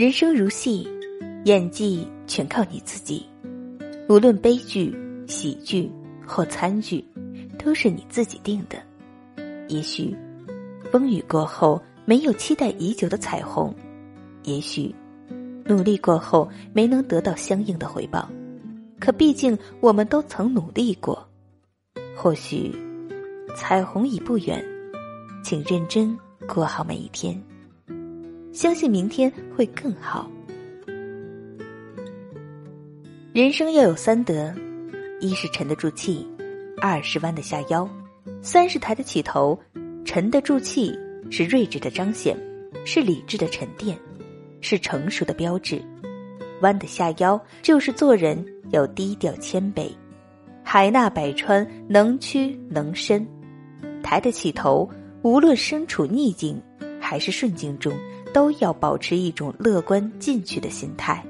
人生如戏，演技全靠你自己。无论悲剧、喜剧或参剧，都是你自己定的。也许，风雨过后没有期待已久的彩虹；也许，努力过后没能得到相应的回报。可毕竟，我们都曾努力过。或许，彩虹已不远，请认真过好每一天。相信明天会更好。人生要有三德：一是沉得住气，二是弯得下腰，三是抬得起头。沉得住气是睿智的彰显，是理智的沉淀，是成熟的标志；弯得下腰就是做人要低调谦卑，海纳百川，能屈能伸；抬得起头，无论身处逆境还是顺境中。都要保持一种乐观进取的心态。